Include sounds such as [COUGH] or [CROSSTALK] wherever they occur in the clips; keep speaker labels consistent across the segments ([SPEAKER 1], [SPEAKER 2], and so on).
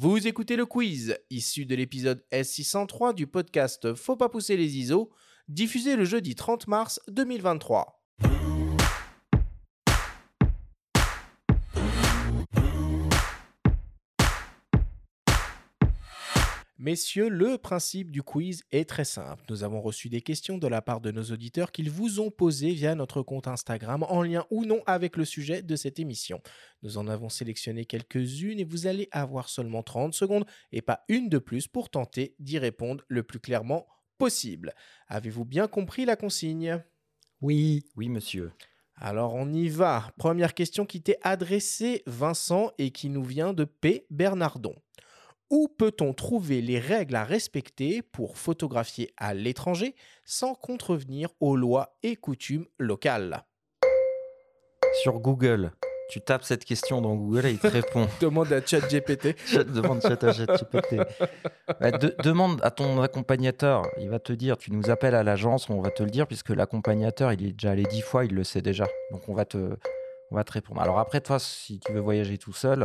[SPEAKER 1] Vous écoutez le quiz, issu de l'épisode S603 du podcast Faut pas pousser les ISO, diffusé le jeudi 30 mars 2023. Messieurs, le principe du quiz est très simple. Nous avons reçu des questions de la part de nos auditeurs qu'ils vous ont posées via notre compte Instagram en lien ou non avec le sujet de cette émission. Nous en avons sélectionné quelques-unes et vous allez avoir seulement 30 secondes et pas une de plus pour tenter d'y répondre le plus clairement possible. Avez-vous bien compris la consigne?
[SPEAKER 2] Oui.
[SPEAKER 3] Oui, monsieur.
[SPEAKER 1] alors on y va. Première question qui t'est adressée, Vincent, et qui nous vient de P. Bernardon. Où peut-on trouver les règles à respecter pour photographier à l'étranger sans contrevenir aux lois et coutumes locales?
[SPEAKER 3] Sur Google, tu tapes cette question dans Google et il te répond. [LAUGHS]
[SPEAKER 1] Demande à ChatGPT. [LAUGHS]
[SPEAKER 3] Demande chat à ChatGPT. Bah, de- demande à ton accompagnateur. Il va te dire, tu nous appelles à l'agence, on va te le dire, puisque l'accompagnateur, il est déjà allé dix fois, il le sait déjà. Donc on va te, on va te répondre. Alors après, toi, si tu veux voyager tout seul,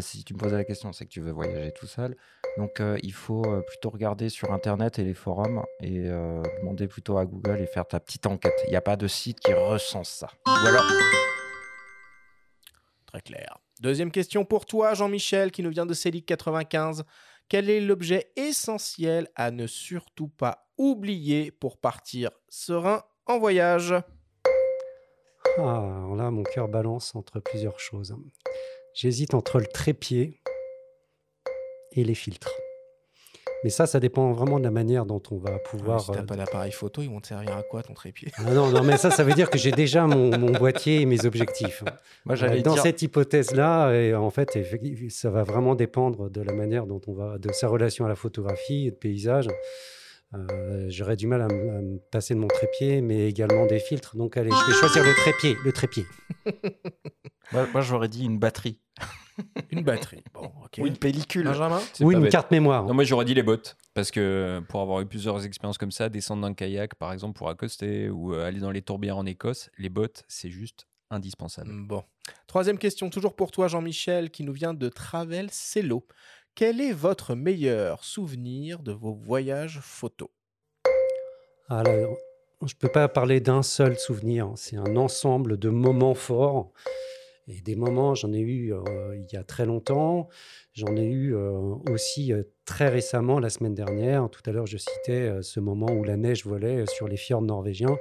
[SPEAKER 3] si tu me posais la question, c'est que tu veux voyager tout seul. Donc euh, il faut euh, plutôt regarder sur Internet et les forums et euh, demander plutôt à Google et faire ta petite enquête. Il n'y a pas de site qui recense ça. Ou alors,
[SPEAKER 1] Très clair. Deuxième question pour toi, Jean-Michel, qui nous vient de Célic 95. Quel est l'objet essentiel à ne surtout pas oublier pour partir serein en voyage?
[SPEAKER 2] Ah, alors là, mon cœur balance entre plusieurs choses. J'hésite entre le trépied et les filtres. Mais ça, ça dépend vraiment de la manière dont on va pouvoir.
[SPEAKER 1] si t'as
[SPEAKER 2] euh,
[SPEAKER 1] pas d'appareil photo, ils vont te servir à quoi ton trépied?
[SPEAKER 2] Ah non, non, mais ça, ça veut dire que j'ai déjà mon, mon boîtier et mes objectifs.
[SPEAKER 3] moi
[SPEAKER 2] Euh, Dans
[SPEAKER 3] dire.
[SPEAKER 2] cette hypothèse-là, en fait, ça va vraiment dépendre de la manière dont on va, de sa relation à la photographie et de paysage. Euh, J'aurais du mal à, me- à me passer de mon trépied, mais également des filtres. Donc, allez, je vais choisir le trépied. Le trépied. [LAUGHS]
[SPEAKER 3] Moi, moi, j'aurais dit une batterie. [LAUGHS]
[SPEAKER 1] Une batterie. Bon.
[SPEAKER 3] Ou une pellicule.
[SPEAKER 1] Benjamin
[SPEAKER 2] Ou une
[SPEAKER 4] bête.
[SPEAKER 2] carte mémoire.
[SPEAKER 4] Non, moi j'aurais dit les bottes. Parce que pour avoir eu plusieurs expériences comme ça, descendre d'un kayak par exemple pour accoster ou euh, aller dans les tourbières en Écosse, les bottes c'est juste indispensable.
[SPEAKER 1] Bon. Troisième question, toujours pour toi, Jean-Michel, qui nous vient de Travel Cello. Quel est votre meilleur souvenir de vos voyages photos?
[SPEAKER 2] Alors, je ne peux pas parler d'un seul souvenir. C'est un ensemble de moments forts. Et des moments, j'en ai eu euh, il y a très longtemps. J'en ai eu euh, aussi euh, très récemment, la semaine dernière. Tout à l'heure, je citais ce moment où la neige volait sur les fjords norvégiens.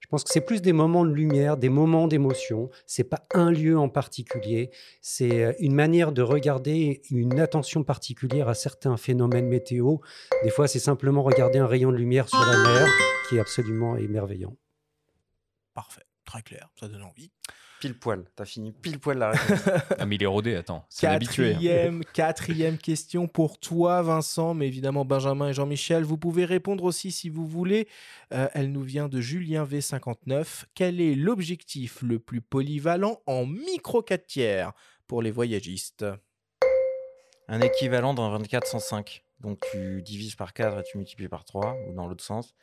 [SPEAKER 2] Je pense que c'est plus des moments de lumière, des moments d'émotion. C'est pas un lieu en particulier. C'est euh, une manière de regarder une attention particulière à certains phénomènes météo. Des fois, c'est simplement regarder un rayon de lumière sur la mer qui est absolument émerveillant.
[SPEAKER 1] Parfait, très clair, ça donne envie.
[SPEAKER 3] Pile poil. T'as fini pile poil la réponse. [LAUGHS]
[SPEAKER 4] Ah, mais il est rodé, attends, c'est habitué. hein.
[SPEAKER 1] Quatrième, question pour toi, Vincent, mais évidemment Benjamin et Jean-Michel. Vous pouvez répondre aussi si vous voulez. Euh, elle nous vient de Julien V59. Quel est l'objectif le plus polyvalent en micro 4 tiers pour les voyagistes?
[SPEAKER 3] Un équivalent d'un 24-105. Donc tu divises par 4 et tu multiplies par 3, ou dans l'autre sens.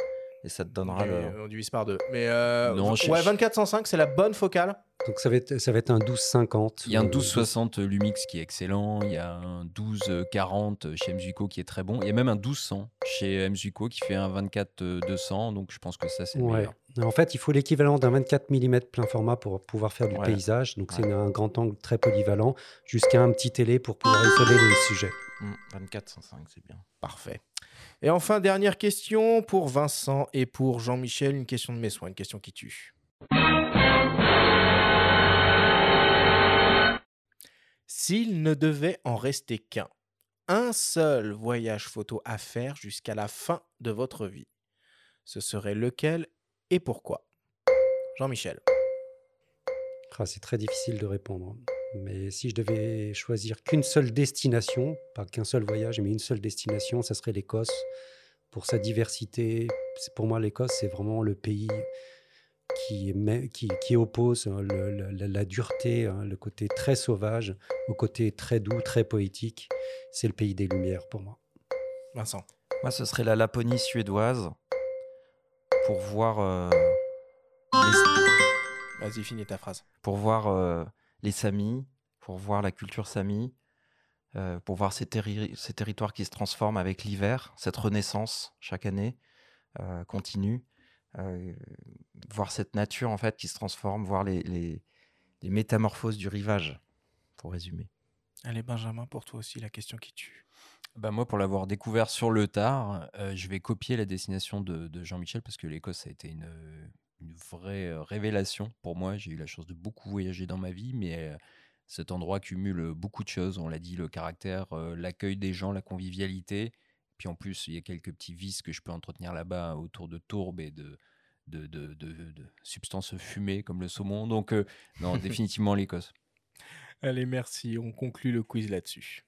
[SPEAKER 3] Et ça te donnera
[SPEAKER 1] Et,
[SPEAKER 3] le.
[SPEAKER 1] euh, On divise par deux. Mais euh,
[SPEAKER 4] Non, je-
[SPEAKER 1] ouais, 2405, c'est la bonne focale.
[SPEAKER 2] Donc ça va être, ça va être un 12-50.
[SPEAKER 4] Il y a un
[SPEAKER 2] euh,
[SPEAKER 4] 1260 Lumix qui est excellent, il y a un 1240 chez Mzuiko qui est très bon, il y a même un 1200 chez Mzuiko qui fait un 24-200, donc je pense que ça c'est le
[SPEAKER 2] Ouais.
[SPEAKER 4] meilleur.
[SPEAKER 2] En fait, il faut l'équivalent d'un 24 mm plein format pour pouvoir faire du
[SPEAKER 3] Ouais.
[SPEAKER 2] paysage. Donc, c'est un grand angle très polyvalent, jusqu'à un petit télé pour pouvoir isoler les sujets.
[SPEAKER 3] Hmm, 24-105, c'est bien.
[SPEAKER 1] Parfait. Et enfin, dernière question pour Vincent et pour Jean-Michel, une question de mes soins, une question qui tue. S'il ne devait en rester qu'un, un seul voyage photo à faire jusqu'à la fin de votre vie, ce serait lequel et pourquoi? Jean-Michel.
[SPEAKER 2] Ah, c'est très difficile de répondre. Mais si je devais choisir qu'une seule destination, pas qu'un seul voyage, mais une seule destination, ça serait l'Écosse. Pour sa diversité, pour moi, l'Écosse, c'est vraiment le pays qui, met- qui, qui oppose hein, le- le- la, la dureté, hein, le côté très sauvage, au côté très doux, très poétique. C'est le pays des Lumières pour moi.
[SPEAKER 1] Vincent.
[SPEAKER 3] Moi, ce serait la Laponie suédoise pour voir, euh, les,
[SPEAKER 1] Vas-y, finis ta phrase.
[SPEAKER 3] pour voir euh, les Samis, pour voir la culture Sami. euh, pour voir ces, terri- ces territoires qui se transforment avec l'hiver, cette renaissance chaque année euh, continue, euh, voir cette nature en fait qui se transforme, voir les, les- les métamorphoses du rivage, pour résumer.
[SPEAKER 1] Allez, Benjamin, pour toi aussi, la question qui tue.
[SPEAKER 4] Bah moi, pour l'avoir découvert sur le tard, euh, je vais copier la destination de, de Jean-Michel parce que l'Écosse ça a été une, une vraie révélation pour moi. J'ai eu la chance de beaucoup voyager dans ma vie, mais cet endroit cumule beaucoup de choses. On l'a dit, le caractère, l'accueil des gens, la convivialité. Puis en plus, il y a quelques petits vices que je peux entretenir là-bas autour de tourbes et de, de, de- de- de substances fumées comme le saumon. Donc, euh, non, [LAUGHS] définitivement l'Écosse.
[SPEAKER 1] Allez, merci. On conclut le quiz là-dessus.